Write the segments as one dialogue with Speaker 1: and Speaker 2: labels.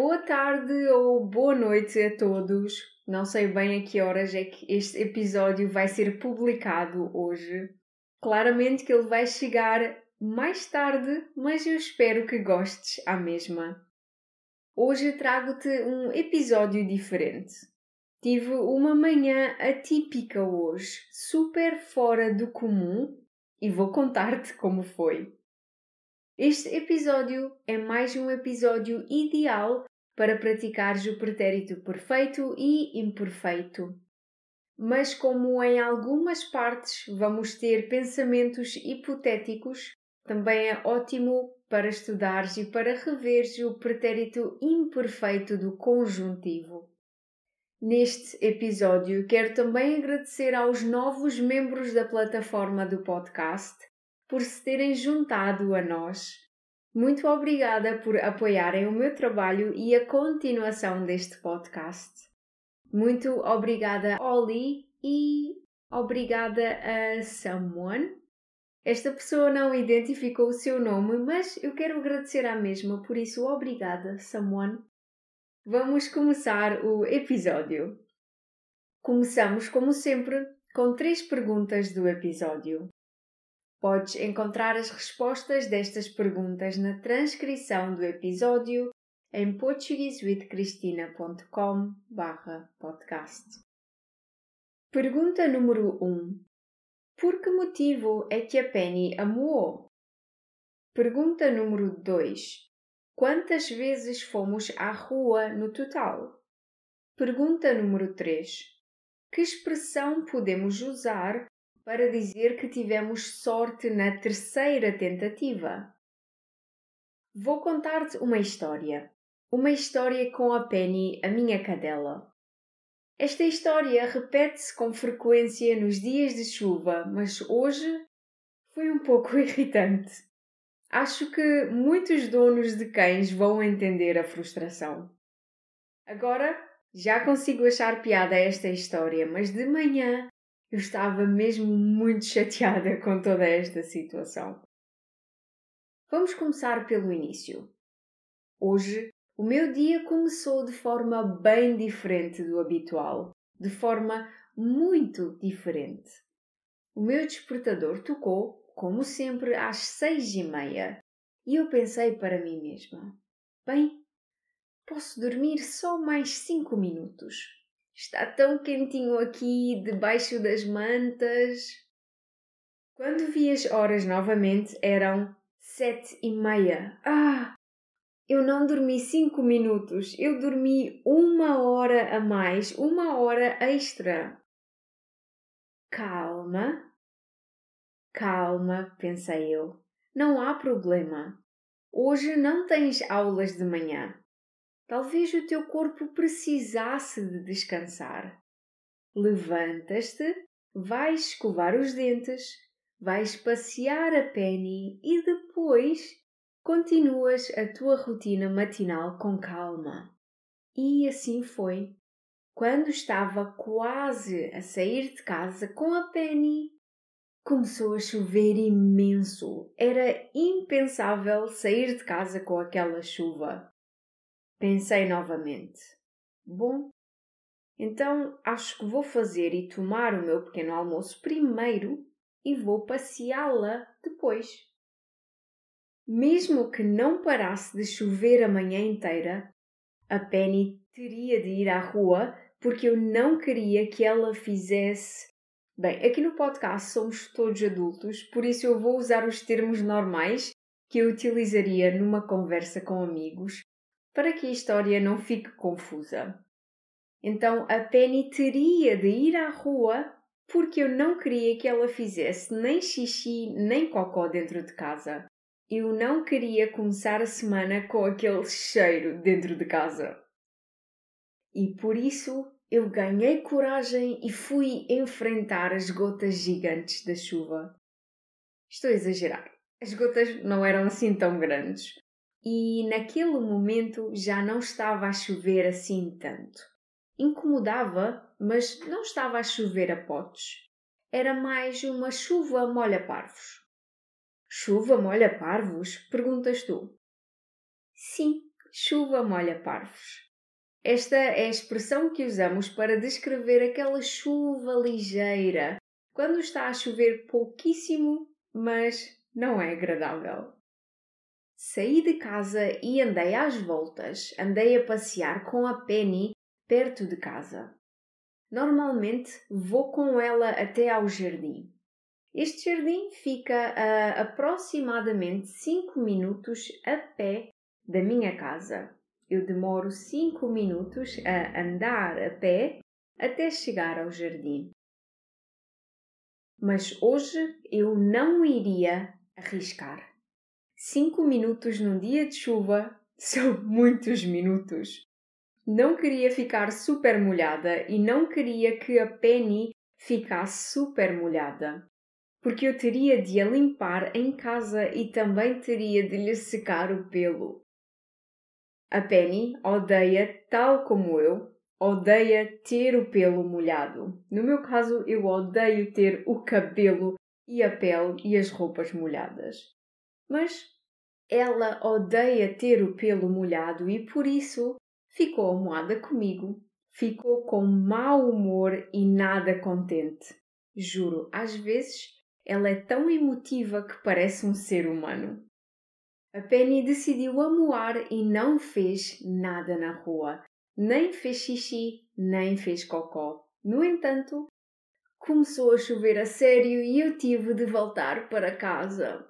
Speaker 1: Boa tarde ou boa noite a todos. Não sei bem a que horas é que este episódio vai ser publicado hoje. Claramente que ele vai chegar mais tarde, mas eu espero que gostes à mesma. Hoje trago-te um episódio diferente. Tive uma manhã atípica hoje, super fora do comum, e vou contar-te como foi. Este episódio é mais um episódio ideal para praticares o pretérito perfeito e imperfeito. Mas, como em algumas partes vamos ter pensamentos hipotéticos, também é ótimo para estudares e para reveres o pretérito imperfeito do conjuntivo. Neste episódio, quero também agradecer aos novos membros da plataforma do podcast por se terem juntado a nós. Muito obrigada por apoiarem o meu trabalho e a continuação deste podcast. Muito obrigada, Oli, e obrigada a someone. Esta pessoa não identificou o seu nome, mas eu quero agradecer à mesma, por isso, obrigada, someone. Vamos começar o episódio. Começamos, como sempre, com três perguntas do episódio. Podes encontrar as respostas destas perguntas na transcrição do episódio em portuguesewithcristina.com podcast. Pergunta número 1. Por que motivo é que a Penny amou? Pergunta número 2. Quantas vezes fomos à rua no total? Pergunta número 3. Que expressão podemos usar para dizer que tivemos sorte na terceira tentativa. Vou contar-te uma história. Uma história com a Penny, a minha cadela. Esta história repete-se com frequência nos dias de chuva, mas hoje foi um pouco irritante. Acho que muitos donos de cães vão entender a frustração. Agora já consigo achar piada a esta história, mas de manhã eu estava mesmo muito chateada com toda esta situação. Vamos começar pelo início. Hoje, o meu dia começou de forma bem diferente do habitual, de forma muito diferente. O meu despertador tocou, como sempre, às seis e meia e eu pensei para mim mesma: bem, posso dormir só mais cinco minutos. Está tão quentinho aqui debaixo das mantas. Quando vi as horas novamente eram sete e meia. Ah! Eu não dormi cinco minutos, eu dormi uma hora a mais, uma hora extra. Calma, calma, pensei eu. Não há problema. Hoje não tens aulas de manhã. Talvez o teu corpo precisasse de descansar. Levantas-te, vais escovar os dentes, vais passear a Penny e depois continuas a tua rotina matinal com calma. E assim foi. Quando estava quase a sair de casa com a Penny, começou a chover imenso. Era impensável sair de casa com aquela chuva. Pensei novamente. Bom, então acho que vou fazer e tomar o meu pequeno almoço primeiro e vou passeá-la depois. Mesmo que não parasse de chover a manhã inteira, a Penny teria de ir à rua porque eu não queria que ela fizesse. Bem, aqui no podcast somos todos adultos, por isso eu vou usar os termos normais que eu utilizaria numa conversa com amigos para que a história não fique confusa. Então a Penny teria de ir à rua porque eu não queria que ela fizesse nem xixi nem cocó dentro de casa. Eu não queria começar a semana com aquele cheiro dentro de casa. e por isso eu ganhei coragem e fui enfrentar as gotas gigantes da chuva. Estou a exagerar. As gotas não eram assim tão grandes. E naquele momento já não estava a chover assim tanto. Incomodava, mas não estava a chover a potes. Era mais uma chuva molha-parvos. Chuva molha-parvos? Perguntas tu. Sim, chuva molha-parvos. Esta é a expressão que usamos para descrever aquela chuva ligeira, quando está a chover pouquíssimo, mas não é agradável. Saí de casa e andei às voltas, andei a passear com a Penny perto de casa. Normalmente vou com ela até ao jardim. Este jardim fica a aproximadamente 5 minutos a pé da minha casa eu demoro 5 minutos a andar a pé até chegar ao jardim. Mas hoje eu não iria arriscar. 5 minutos num dia de chuva são muitos minutos. Não queria ficar super molhada e não queria que a Penny ficasse super molhada, porque eu teria de a limpar em casa e também teria de lhe secar o pelo. A Penny odeia, tal como eu, odeia ter o pelo molhado. No meu caso, eu odeio ter o cabelo e a pele e as roupas molhadas. Mas ela odeia ter o pelo molhado e por isso ficou amoada comigo. Ficou com mau humor e nada contente. Juro, às vezes ela é tão emotiva que parece um ser humano. A Penny decidiu amoar e não fez nada na rua. Nem fez xixi, nem fez cocó. No entanto, começou a chover a sério e eu tive de voltar para casa.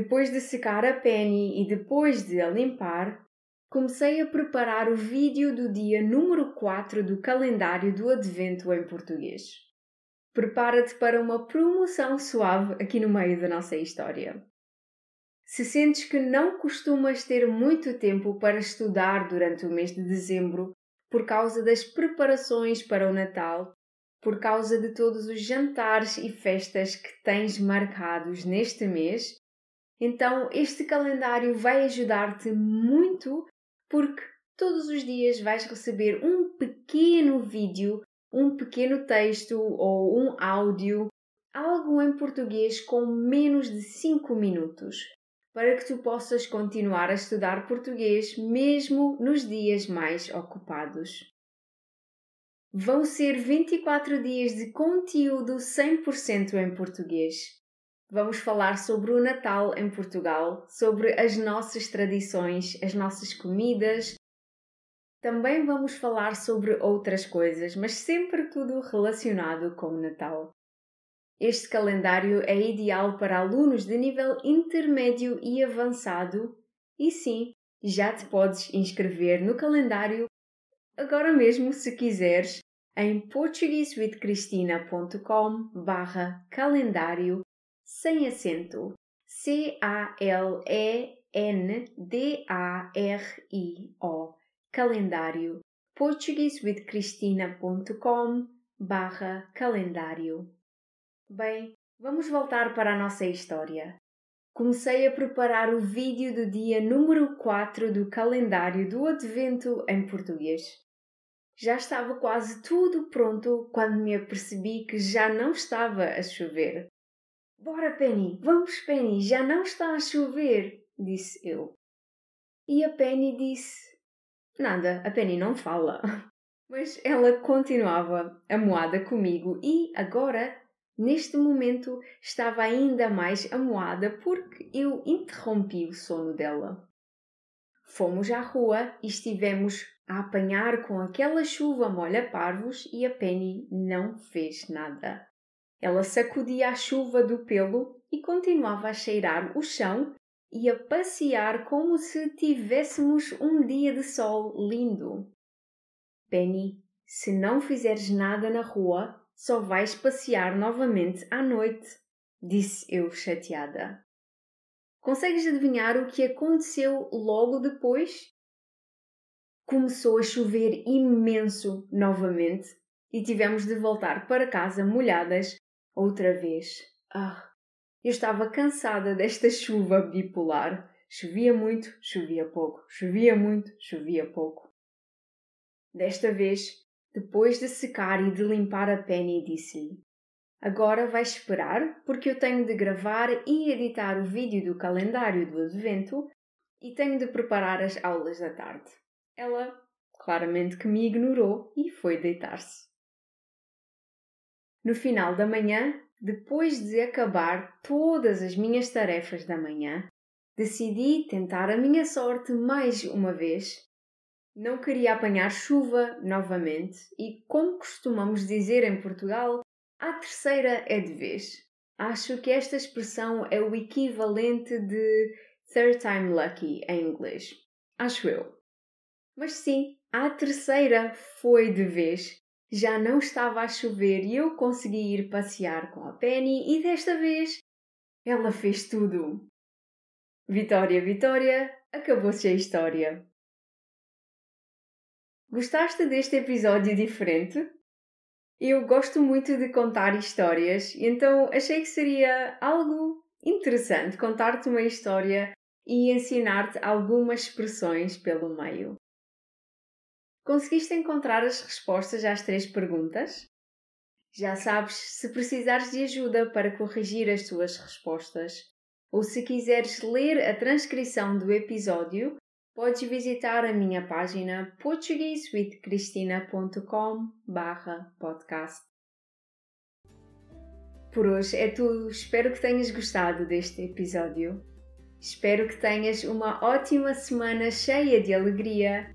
Speaker 1: Depois de secar a Penny e depois de a limpar, comecei a preparar o vídeo do dia número 4 do calendário do Advento em português. Prepara-te para uma promoção suave aqui no meio da nossa história. Se sentes que não costumas ter muito tempo para estudar durante o mês de dezembro por causa das preparações para o Natal, por causa de todos os jantares e festas que tens marcados neste mês, então este calendário vai ajudar-te muito porque todos os dias vais receber um pequeno vídeo, um pequeno texto ou um áudio, algo em português com menos de 5 minutos para que tu possas continuar a estudar português mesmo nos dias mais ocupados. Vão ser 24 dias de conteúdo 100% em português. Vamos falar sobre o Natal em Portugal, sobre as nossas tradições, as nossas comidas. Também vamos falar sobre outras coisas, mas sempre tudo relacionado com o Natal. Este calendário é ideal para alunos de nível intermédio e avançado, e sim, já te podes inscrever no calendário agora mesmo se quiseres em portuguesewithcristina.com barra calendário sem acento C-A-L-E-N-D-A-R-I-O calendário portuguesewithcristina.com barra calendário Bem, vamos voltar para a nossa história. Comecei a preparar o vídeo do dia número 4 do calendário do Advento em português. Já estava quase tudo pronto quando me apercebi que já não estava a chover. Bora, Penny, vamos, Penny, já não está a chover, disse eu. E a Penny disse: Nada, a Penny não fala. Mas ela continuava amoada comigo e agora Neste momento estava ainda mais amuada porque eu interrompi o sono dela. Fomos à rua e estivemos a apanhar com aquela chuva molha-parvos e a Penny não fez nada. Ela sacudia a chuva do pelo e continuava a cheirar o chão e a passear como se tivéssemos um dia de sol lindo. Penny, se não fizeres nada na rua, só vais passear novamente à noite, disse eu chateada. Consegues adivinhar o que aconteceu logo depois? começou a chover imenso novamente e tivemos de voltar para casa molhadas outra vez. Ah, eu estava cansada desta chuva bipolar. Chovia muito, chovia pouco, chovia muito, chovia pouco. Desta vez, depois de secar e de limpar a Penny, disse-lhe: Agora vais esperar, porque eu tenho de gravar e editar o vídeo do calendário do advento e tenho de preparar as aulas da tarde. Ela claramente que me ignorou e foi deitar-se. No final da manhã, depois de acabar todas as minhas tarefas da manhã, decidi tentar a minha sorte mais uma vez. Não queria apanhar chuva novamente e, como costumamos dizer em Portugal, a terceira é de vez. Acho que esta expressão é o equivalente de third time lucky em inglês. Acho eu. Mas sim, a terceira foi de vez já não estava a chover e eu consegui ir passear com a Penny e desta vez ela fez tudo. Vitória, Vitória, acabou-se a história. Gostaste deste episódio diferente? Eu gosto muito de contar histórias, então achei que seria algo interessante contar-te uma história e ensinar-te algumas expressões pelo meio. Conseguiste encontrar as respostas às três perguntas? Já sabes, se precisares de ajuda para corrigir as tuas respostas, ou se quiseres ler a transcrição do episódio, podes visitar a minha página portuguesewithcristina.com/podcast. Por hoje é tudo. Espero que tenhas gostado deste episódio. Espero que tenhas uma ótima semana cheia de alegria